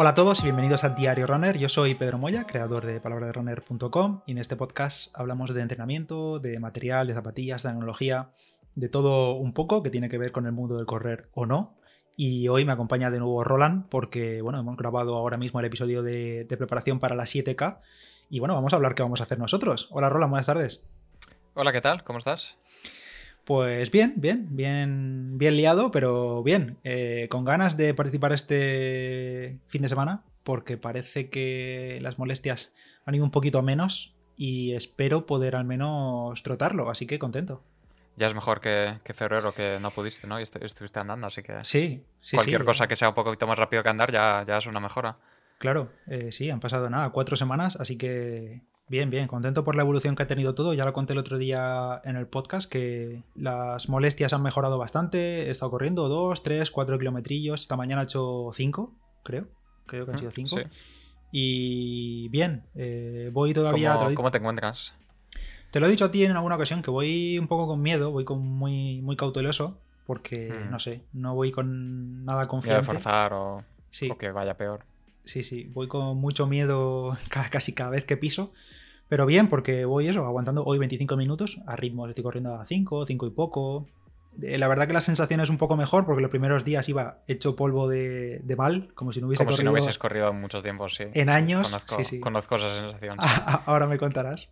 Hola a todos y bienvenidos a Diario Runner. Yo soy Pedro Moya, creador de palabraderunner.com y en este podcast hablamos de entrenamiento, de material, de zapatillas, de tecnología, de todo un poco que tiene que ver con el mundo del correr o no. Y hoy me acompaña de nuevo Roland porque, bueno, hemos grabado ahora mismo el episodio de, de preparación para la 7K y bueno, vamos a hablar qué vamos a hacer nosotros. Hola Roland, buenas tardes. Hola, ¿qué tal? ¿Cómo estás? Pues bien, bien, bien, bien liado, pero bien. Eh, con ganas de participar este fin de semana, porque parece que las molestias han ido un poquito menos y espero poder al menos trotarlo, así que contento. Ya es mejor que, febrero, que no pudiste, ¿no? Y estuviste andando, así que. Sí, sí. Cualquier sí. cosa que sea un poquito más rápido que andar ya, ya es una mejora. Claro, eh, sí, han pasado nada, cuatro semanas, así que Bien, bien, contento por la evolución que ha tenido todo. Ya lo conté el otro día en el podcast que las molestias han mejorado bastante. He estado corriendo 2, 3, 4 kilometrillos. Esta mañana he hecho 5, creo. Creo que han sido 5. Sí. Y bien, eh, voy todavía. ¿Cómo, ¿Cómo, te encuentras? Te lo he dicho a ti en alguna ocasión que voy un poco con miedo, voy con muy, muy cauteloso. Porque, hmm. no sé, no voy con nada confiante. de forzar o, sí. o que vaya peor. Sí, sí, voy con mucho miedo casi cada vez que piso. Pero bien, porque voy eso, aguantando hoy 25 minutos a ritmo, estoy corriendo a 5, 5 y poco. Eh, la verdad que la sensación es un poco mejor porque los primeros días iba hecho polvo de, de mal, como si no hubiese como corrido. si no hubieses corrido mucho tiempo, sí. En años. Conozco, sí, sí. conozco esa sensación. Ahora me contarás.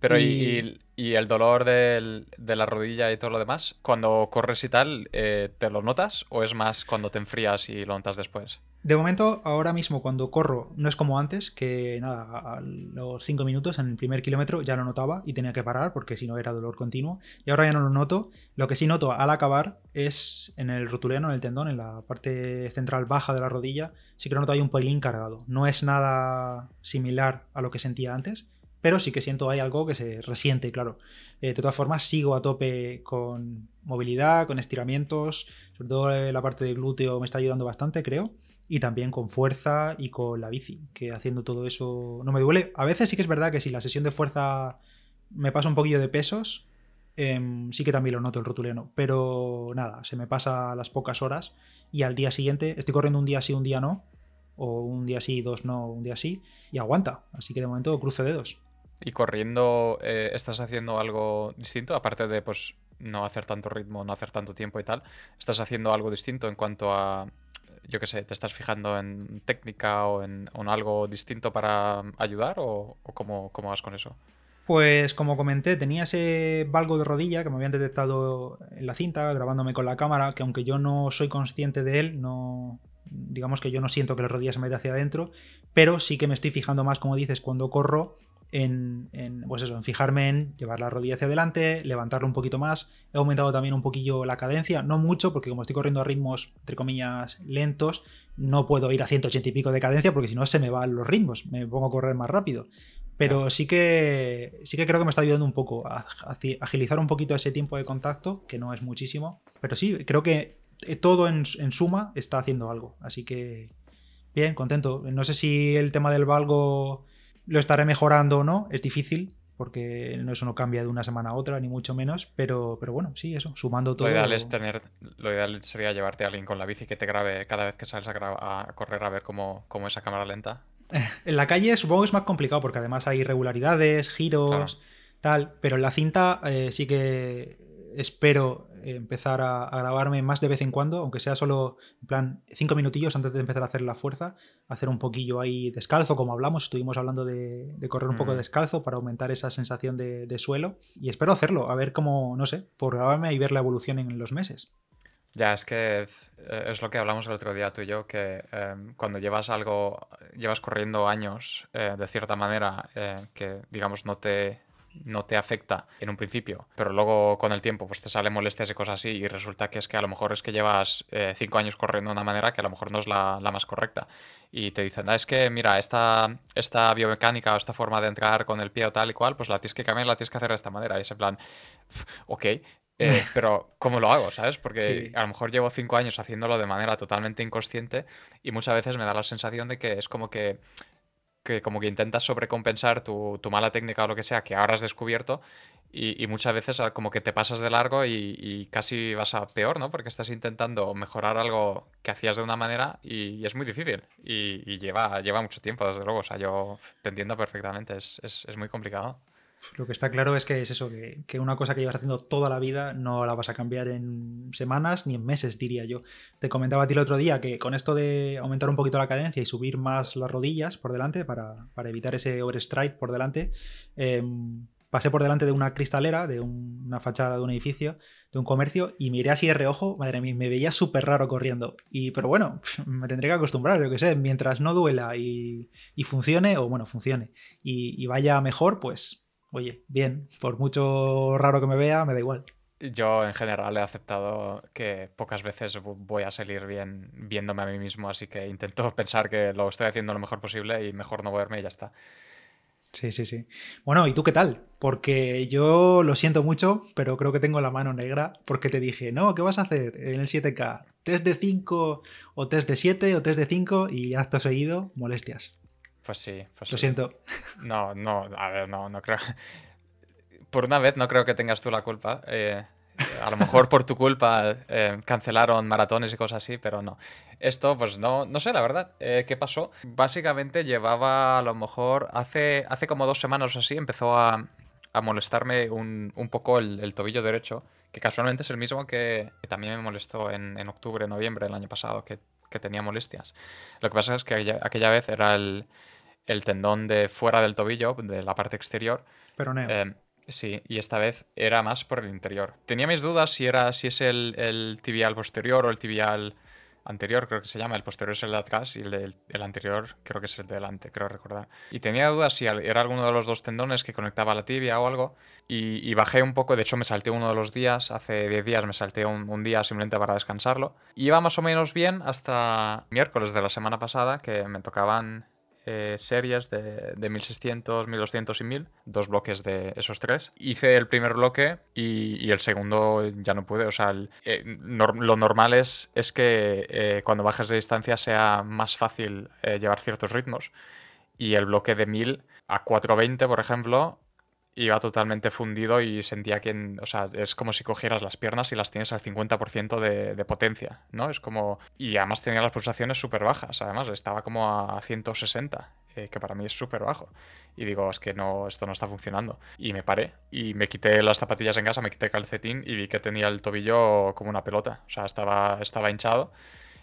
Pero y, y, y el dolor del, de la rodilla y todo lo demás, cuando corres y tal, eh, ¿te lo notas o es más cuando te enfrías y lo notas después? De momento, ahora mismo cuando corro, no es como antes, que nada, a los 5 minutos en el primer kilómetro ya lo notaba y tenía que parar porque si no era dolor continuo. Y ahora ya no lo noto. Lo que sí noto al acabar es en el rotuleno, en el tendón, en la parte central baja de la rodilla, sí que lo noto ahí un pelín cargado. No es nada similar a lo que sentía antes, pero sí que siento hay algo que se resiente, claro. Eh, de todas formas, sigo a tope con movilidad, con estiramientos, sobre todo la parte de glúteo me está ayudando bastante, creo y también con fuerza y con la bici, que haciendo todo eso no me duele. A veces sí que es verdad que si la sesión de fuerza me pasa un poquillo de pesos, eh, sí que también lo noto el rotuleno, pero nada, se me pasa las pocas horas y al día siguiente estoy corriendo un día sí, un día no, o un día sí, dos no, un día sí, y aguanta, así que de momento cruce dedos. ¿Y corriendo eh, estás haciendo algo distinto? Aparte de pues no hacer tanto ritmo, no hacer tanto tiempo y tal, ¿estás haciendo algo distinto en cuanto a yo qué sé, te estás fijando en técnica o en, algo distinto para ayudar o, cómo, cómo, vas con eso? Pues como comenté, tenía ese valgo de rodilla que me habían detectado en la cinta, grabándome con la cámara, que aunque yo no soy consciente de él, no digamos que yo no siento que la rodilla se mete hacia adentro, pero sí que me estoy fijando más, como dices, cuando corro en, en, pues eso, en fijarme en llevar la rodilla hacia adelante, levantarlo un poquito más. He aumentado también un poquillo la cadencia, no mucho, porque como estoy corriendo a ritmos, entre comillas, lentos, no puedo ir a 180 y pico de cadencia, porque si no se me van los ritmos, me pongo a correr más rápido. Pero sí que, sí que creo que me está ayudando un poco a, a agilizar un poquito ese tiempo de contacto, que no es muchísimo. Pero sí, creo que todo en, en suma está haciendo algo. Así que, bien, contento. No sé si el tema del valgo lo estaré mejorando o no, es difícil, porque eso no cambia de una semana a otra, ni mucho menos, pero, pero bueno, sí, eso, sumando todo. Lo ideal, es tener, lo ideal sería llevarte a alguien con la bici que te grabe cada vez que sales a, a correr a ver cómo, cómo esa cámara lenta. En la calle supongo que es más complicado, porque además hay irregularidades, giros, claro. tal, pero en la cinta eh, sí que espero empezar a, a, grabarme más de vez en cuando, aunque sea solo en plan cinco minutillos antes de empezar a hacer la fuerza, hacer un poquillo ahí descalzo, como hablamos, estuvimos hablando de, de correr un mm. poco descalzo para aumentar esa sensación de, de, suelo y espero hacerlo, a ver cómo, no sé, por grabarme y ver la evolución en los meses. Ya, es que eh, es lo que hablamos el otro día tú y yo, que eh, cuando llevas algo, llevas corriendo años eh, de cierta manera eh, que, digamos, no te, no te afecta en un principio, pero luego con el tiempo pues te salen molestias y cosas así y resulta que es que a lo mejor es que llevas eh, cinco años corriendo de una manera que a lo mejor no es la, la más correcta y te dicen, ah, es que mira, esta, esta biomecánica o esta forma de entrar con el pie o tal y cual, pues la tienes que cambiar, la tienes que hacer de esta manera y es en plan, ok, eh, pero ¿cómo lo hago? ¿Sabes? Porque sí. a lo mejor llevo cinco años haciéndolo de manera totalmente inconsciente y muchas veces me da la sensación de que es como que que como que intentas sobrecompensar tu, tu mala técnica o lo que sea que ahora has descubierto y, muchas veces ah, como que te pasas de largo y, casi vas a peor, ¿no? Porque estás intentando mejorar algo que hacías de una manera y, es muy difícil. Y, lleva, lleva mucho tiempo, desde luego. O sea, yo te entiendo perfectamente. Es, es, es muy complicado. Lo que está claro es que es eso, que, una cosa que llevas haciendo toda la vida no la vas a cambiar en semanas ni en meses, diría yo. Te comentaba a ti el otro día que con esto de aumentar un poquito la cadencia y subir más las rodillas por delante para, para evitar ese overstride por delante, eh, pasé por delante de una cristalera, de una fachada de un edificio, de un comercio, y miré así de reojo, madre mía, me veía súper raro corriendo. Y, pero bueno, me tendré que acostumbrar, yo que sé, mientras no duela y, funcione, o bueno, funcione, y, vaya mejor, pues, oye, bien, por mucho raro que me vea, me da igual. Yo en general he aceptado que pocas veces voy a salir bien viéndome a mí mismo, así que intento pensar que lo estoy haciendo lo mejor posible y mejor no verme y ya está. Sí, sí, sí. Bueno, ¿y tú qué tal? Porque yo lo siento mucho, pero creo que tengo la mano negra porque te dije, no, ¿qué vas a hacer en el 7K? ¿Test de 5 o test de 7 o test de 5 y acto seguido molestias? Pues sí, pues Lo siento. No, no, a ver, no, no creo. Por una vez no creo que tengas tú la culpa. Eh, a lo mejor por tu culpa eh, cancelaron maratones y cosas así, pero no. Esto, pues no, no sé, la verdad, eh, ¿qué pasó? Básicamente llevaba a lo mejor hace, hace como dos semanas o así, empezó a, a molestarme un, un poco el, tobillo derecho, que casualmente es el mismo que, también me molestó en, en, octubre, noviembre del año pasado, que, que, tenía molestias. Lo que pasa es que aquella, vez era el, el, tendón de fuera del tobillo, de la parte exterior. Pero no. Eh, Sí, y esta vez era más por el interior. Tenía mis dudas si era si es el, tibial posterior o el tibial anterior, creo que se llama. El posterior es el de atrás y el, el anterior creo que es el de delante, creo recordar. Y tenía dudas si era alguno de los dos tendones que conectaba la tibia o algo. Y, bajé un poco, de hecho me salté uno de los días, hace 10 días me salté un, un, día simplemente para descansarlo. Y iba más o menos bien hasta miércoles de la semana pasada, que me tocaban eh, series de, de, 1600, 1200 y 1000, dos bloques de esos tres. Hice el primer bloque y, el segundo ya no pude. O sea, eh, lo normal es, es que eh, cuando bajes de distancia sea más fácil llevar ciertos ritmos. Y el bloque de 1000 a 420, por ejemplo, iba totalmente fundido y sentía que, o sea, es como si cogieras las piernas y las tienes al 50% de, potencia, ¿no? Es como... Y además tenía las pulsaciones súper bajas, además, estaba como a 160, eh, que para mí es súper bajo. Y digo, es que no, esto no está funcionando. Y me paré y me quité las zapatillas en casa, me quité el calcetín y vi que tenía el tobillo como una pelota, o sea, estaba, estaba hinchado.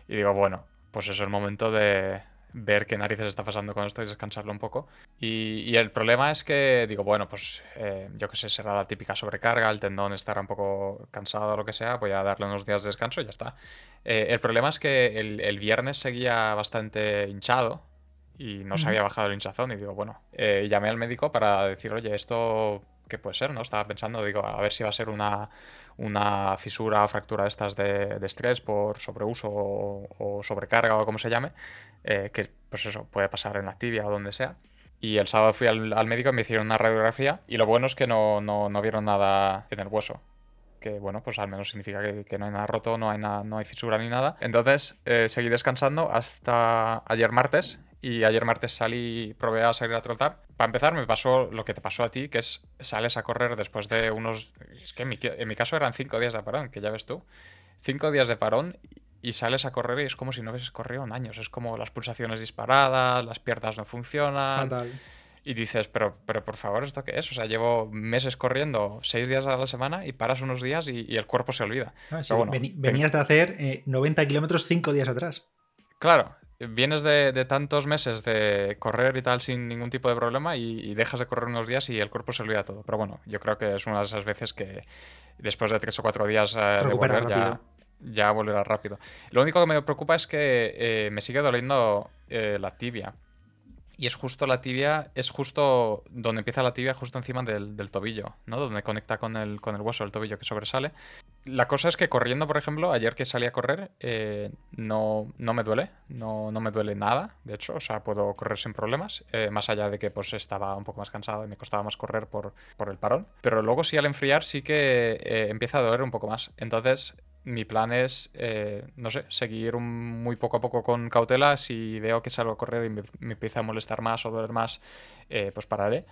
Y digo, bueno, pues es el momento de, ver qué narices está pasando con esto y descansarlo un poco. Y, el problema es que digo, bueno, pues eh, yo que sé, será la típica sobrecarga, el tendón estará un poco cansado o lo que sea, voy a darle unos días de descanso y ya está. Eh, el problema es que el, viernes seguía bastante hinchado y no se había bajado el hinchazón y digo, bueno, eh, llamé al médico para decir, oye, esto qué puede ser, ¿no? Estaba pensando, digo, a ver si va a ser una, una fisura o fractura de estas de, estrés por sobreuso o, sobrecarga o como se llame, eh, que pues eso puede pasar en la tibia o donde sea. Y el sábado fui al, médico y me hicieron una radiografía y lo bueno es que no, no, no vieron nada en el hueso que bueno, pues al menos significa que, no hay nada roto, no hay, nada, no hay fisura ni nada. Entonces eh, seguí descansando hasta ayer martes y ayer martes salí, probé a salir a trotar. Para empezar, me pasó lo que te pasó a ti, que es sales a correr después de unos. Es que en mi, en mi caso eran cinco días de parón, que ya ves tú. Cinco días de parón y sales a correr y es como si no hubieses corrido en años. Es como las pulsaciones disparadas, las piernas no funcionan. Y dices, pero, pero por favor, ¿esto qué es? O sea, llevo meses corriendo seis días a la semana y paras unos días y, el cuerpo se olvida. Ah, venías de hacer 90 eh, kilómetros cinco días atrás. Claro, vienes de, tantos meses de correr y tal sin ningún tipo de problema y, dejas de correr unos días y el cuerpo se olvida todo. Pero bueno, yo creo que es una de esas veces que después de tres o cuatro días eh, de volver ya, ya, volverá rápido. Lo único que me preocupa es que eh, me sigue doliendo eh, la tibia. Y es justo la tibia, es justo donde empieza la tibia, justo encima del, tobillo, ¿no? Donde conecta con el, con el hueso del tobillo que sobresale. La cosa es que corriendo, por ejemplo, ayer que salí a correr, eh, no, no me duele, no, no, me duele nada, de hecho, o sea, puedo correr sin problemas, eh, más allá de que pues estaba un poco más cansado y me costaba más correr por, por el parón. Pero luego sí al enfriar sí que eh, empieza a doler un poco más. Entonces mi plan es, no sé, seguir muy poco a poco con cautela. Si veo que salgo a correr y me, empieza a molestar más o doler más, pues pararé.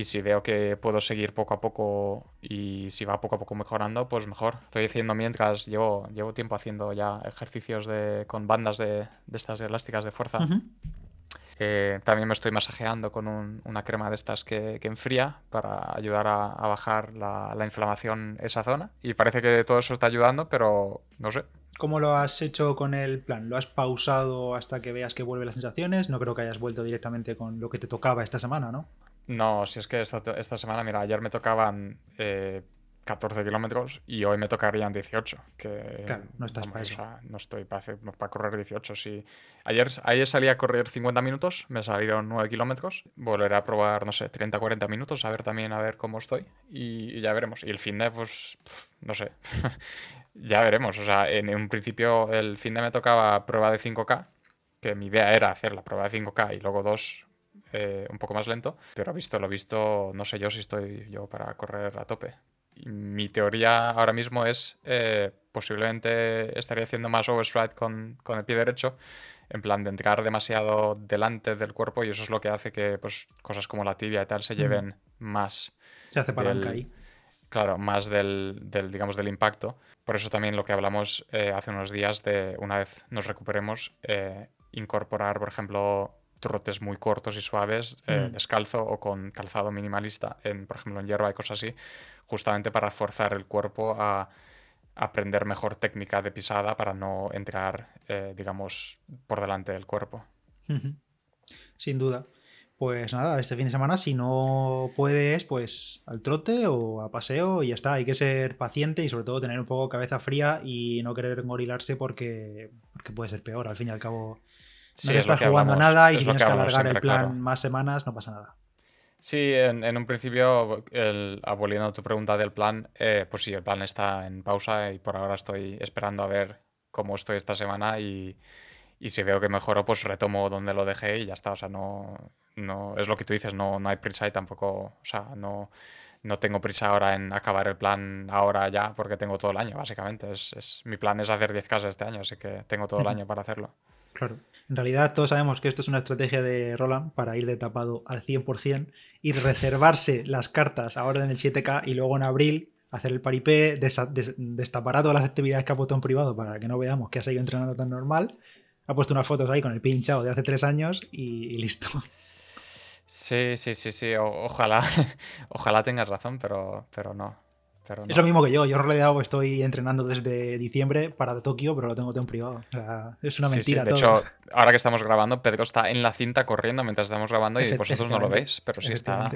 Y si veo que puedo seguir poco a poco y si va poco a poco mejorando, pues mejor. Estoy haciendo mientras, llevo, llevo tiempo haciendo ya ejercicios de, con bandas de, de estas elásticas de fuerza. Eh, también me estoy masajeando con una crema de estas que, enfría para ayudar a, bajar la, la, inflamación esa zona. Y parece que todo eso está ayudando, pero no sé. ¿Cómo lo has hecho con el plan? ¿Lo has pausado hasta que veas que vuelven las sensaciones? No creo que hayas vuelto directamente con lo que te tocaba esta semana, ¿no? No, si es que esta, esta semana, mira, ayer me tocaban eh, 14 kilómetros y hoy me tocarían 18. Que, claro, no estás para eso. no estoy para, para correr 18. Si ayer, ayer salí a correr 50 minutos, me salieron 9 kilómetros. Volveré a probar, no sé, 30, 40 minutos, a ver también a ver cómo estoy. Y, ya veremos. Y el fin de, pues, no sé. ya veremos. O sea, en un principio el fin de me tocaba prueba de 5K, que mi idea era hacer la prueba de 5K y luego dos eh, un poco más lento, pero visto lo visto, no sé yo si estoy yo para correr a tope mi teoría ahora mismo es eh, posiblemente estaría haciendo más overstride con, con, el pie derecho, en plan de entrar demasiado delante del cuerpo y eso es lo que hace que pues, cosas como la tibia y tal se lleven más. Se hace palanca ahí. Claro, más del, del, digamos, del impacto. Por eso también lo que hablamos eh, hace unos días de una vez nos recuperemos, eh, incorporar, por ejemplo, trotes muy cortos y suaves, mm. descalzo o con calzado minimalista, en, por ejemplo en hierba y cosas así, justamente para forzar el cuerpo a aprender mejor técnica de pisada para no entrar, eh, digamos, por delante del cuerpo. Sin duda. Pues nada, este fin de semana, si no puedes, pues al trote o a paseo y ya está. Hay que ser paciente y sobre todo tener un poco cabeza fría y no querer engorilarse porque, porque puede ser peor. Al fin y al cabo, no estás jugando nada y si tienes que, alargar el plan más semanas, no pasa nada. Sí, en, un principio, el, aboliendo tu pregunta del plan, eh, pues sí, el plan está en pausa y por ahora estoy esperando a ver cómo estoy esta semana y, si veo que mejoro, pues retomo donde lo dejé y ya está. O sea, no, no es lo que tú dices, no, no hay prisa y tampoco, o sea, no, no tengo prisa ahora en acabar el plan ahora ya porque tengo todo el año, básicamente. Es, es mi plan es hacer 10 casas este año, así que tengo todo el año para hacerlo. Claro. En realidad todos sabemos que esto es una estrategia de Roland para ir de tapado al 100% y reservarse las cartas ahora en el 7K y luego en abril hacer el paripé, destapar todas las actividades que ha puesto en privado para que no veamos que ha seguido entrenando tan normal. Ha puesto unas fotos ahí con el pinchado de hace tres años y, listo. Sí, sí, sí, sí. ojalá, ojalá tengas razón, pero, pero no. Es lo mismo que yo. Yo en realidad estoy entrenando desde diciembre para Tokio, pero lo tengo todo en privado. es una mentira. De hecho, ahora que estamos grabando, Pedro está en la cinta corriendo mientras estamos grabando y vosotros no lo veis, pero sí está.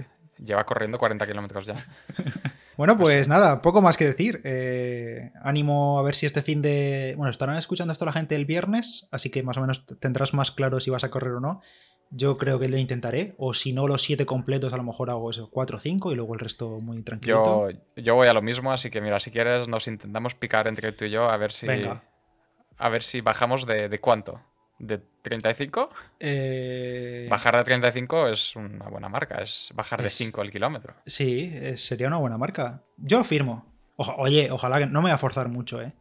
Lleva corriendo 40 kilómetros ya. bueno, pues, pues nada, poco más que decir. Eh, ánimo a ver si este fin de. Bueno, estarán escuchando esto la gente el viernes, así que más o menos tendrás más claro si vas a correr o no. Yo creo que lo intentaré, o si no los siete completos, a lo mejor hago eso, cuatro o cinco y luego el resto muy tranquilo. Yo, yo, voy a lo mismo, así que mira, si quieres nos intentamos picar entre tú y yo a ver si, A ver si bajamos de, de cuánto. ¿De 35? Eh... Bajar de 35 es una buena marca, es bajar de 5 al kilómetro. Sí, sería una buena marca. Yo firmo. oye, ojalá que no me voy a forzar mucho, ¿eh?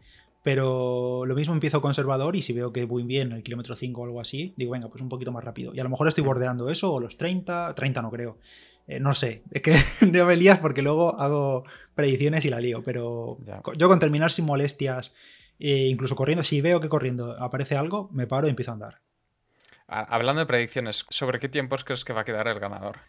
Pero lo mismo empiezo conservador y si veo que voy bien el kilómetro 5 o algo así, digo, venga, pues un poquito más rápido. Y a lo mejor estoy bordeando eso o los 30, 30 no creo. Eh, no sé, es que no me lías porque luego hago predicciones y la lío, pero yo con terminar sin molestias, e incluso corriendo, si veo que corriendo aparece algo, me paro y empiezo a andar. Hablando de predicciones, ¿sobre qué tiempos crees que va a quedar el ganador?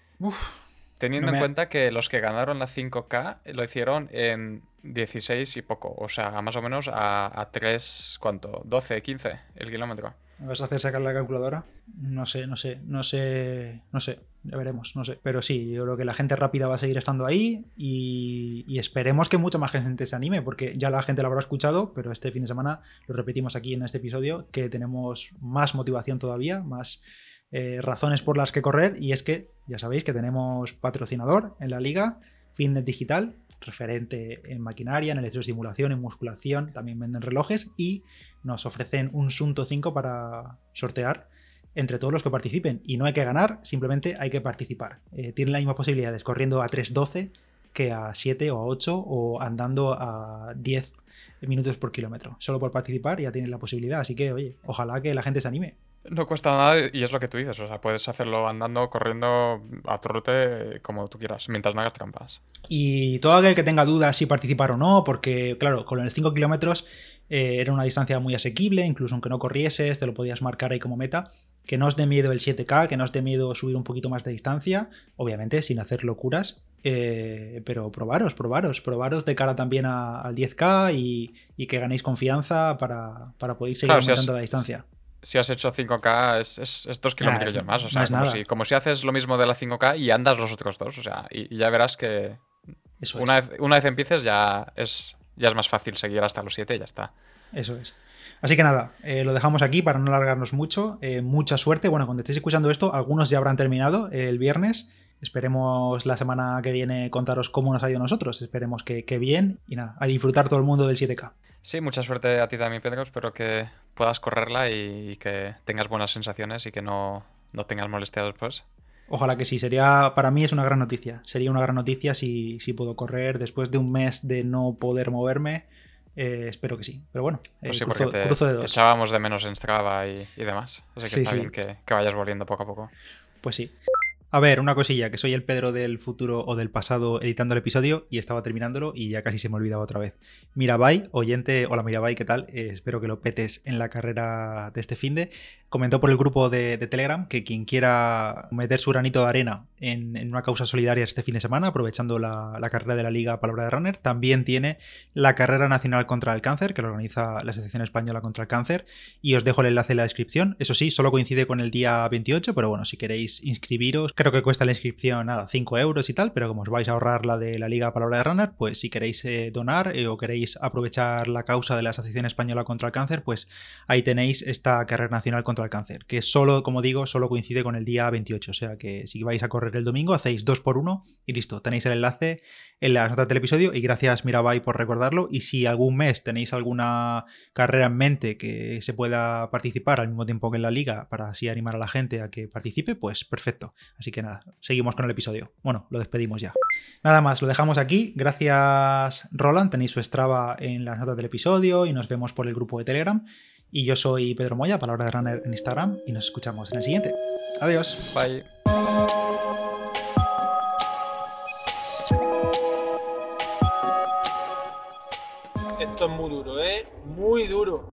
Teniendo en cuenta que los que ganaron la 5K lo hicieron en 16 y poco, o sea, más o menos a, a 3, ¿cuánto? 12, 15 el kilómetro. ¿Me vas a hacer sacar la calculadora? No sé, no sé, no sé, no sé, ya veremos, no sé. Pero sí, yo creo que la gente rápida va a seguir estando ahí y, esperemos que mucha más gente se anime, porque ya la gente lo habrá escuchado, pero este fin de semana lo repetimos aquí en este episodio, que tenemos más motivación todavía, más eh, razones por las que correr, y es que ya sabéis que tenemos patrocinador en la liga, Fitness Digital, referente en maquinaria, en electroestimulación, en musculación, también venden relojes y nos ofrecen un Sunto 5 para sortear entre todos los que participen. Y no hay que ganar, simplemente hay que participar. Eh, tienen las mismas posibilidades corriendo a 3.12 que a 7 o a 8 o andando a 10 minutos por kilómetro. Solo por participar ya tienes la posibilidad. Así que, oye, ojalá que la gente se anime. No cuesta nada y es lo que tú dices. O sea, puedes hacerlo andando, corriendo, a trote, como tú quieras, mientras no hagas trampas. Y todo aquel que tenga dudas si participar o no, porque, claro, con los 5 kilómetros eh, era una distancia muy asequible, incluso aunque no corrieses, te lo podías marcar ahí como meta. Que no os dé miedo el 7K, que no os dé miedo subir un poquito más de distancia, obviamente sin hacer locuras. Eh, pero probaros, probaros, probaros de cara también al 10K y, que ganéis confianza para, poder seguir aumentando la distancia si has hecho 5K es, es, dos kilómetros más. O sea, como, si, como, si, haces lo mismo de la 5K y andas los otros dos. O sea, y, ya verás que una, vez, una vez empieces ya es, ya es más fácil seguir hasta los 7 y ya está. Eso es. Así que nada, eh, lo dejamos aquí para no alargarnos mucho. Eh, mucha suerte. Bueno, cuando estéis escuchando esto, algunos ya habrán terminado el viernes. Esperemos la semana que viene contaros cómo nos ha ido a nosotros. Esperemos que, que bien. Y nada, a disfrutar todo el mundo del 7K. Sí, mucha suerte a ti también, Pedro. Espero que puedas correrla y que tengas buenas sensaciones y que no, no tengas molestias después. Ojalá que sí, sería para mí es una gran noticia. Sería una gran noticia si, si puedo correr después de un mes de no poder moverme. Eh, espero que sí. Pero bueno, eh, pues sí, cruzo, te, de te, echábamos de menos en Strava y, y demás. Así que está bien que, que vayas volviendo poco a poco. Pues sí. A ver, una cosilla, que soy el Pedro del futuro o del pasado editando el episodio y estaba terminándolo y ya casi se me olvidaba otra vez. Mirabai, oyente, hola Mirabai, ¿qué tal? Eh, espero que lo petes en la carrera de este finde. Comentó por el grupo de, Telegram que quien quiera meter su granito de arena en, una causa solidaria este fin de semana, aprovechando la, carrera de la Liga Palabra de Runner, también tiene la carrera nacional contra el cáncer, que lo organiza la Asociación Española contra el Cáncer, y os dejo el enlace en la descripción. Eso sí, solo coincide con el día 28, pero bueno, si queréis inscribiros, creo que cuesta la inscripción nada, 5 euros y tal, pero como os vais a ahorrar la de la Liga Palabra de Runner, pues si queréis eh, donar eh, o queréis aprovechar la causa de la Asociación Española contra el Cáncer, pues ahí tenéis esta carrera nacional contra el cáncer, que solo, como digo, solo coincide con el día 28. O sea que si vais a correr el domingo, hacéis dos por uno y listo. Tenéis el enlace en las notas del episodio y gracias Mirabai por recordarlo. Y si algún mes tenéis alguna carrera en mente que se pueda participar al mismo tiempo que en la liga para así animar a la gente a que participe, pues perfecto. Así que nada, seguimos con el episodio. Bueno, lo despedimos ya. Nada más, lo dejamos aquí. Gracias Roland, tenéis su Strava en las notas del episodio y nos vemos por el grupo de Telegram. Y yo soy Pedro Moya, Palabra de Runner en Instagram, y nos escuchamos en el siguiente. Adiós. Bye. Es muy duro, ¿eh? Muy duro.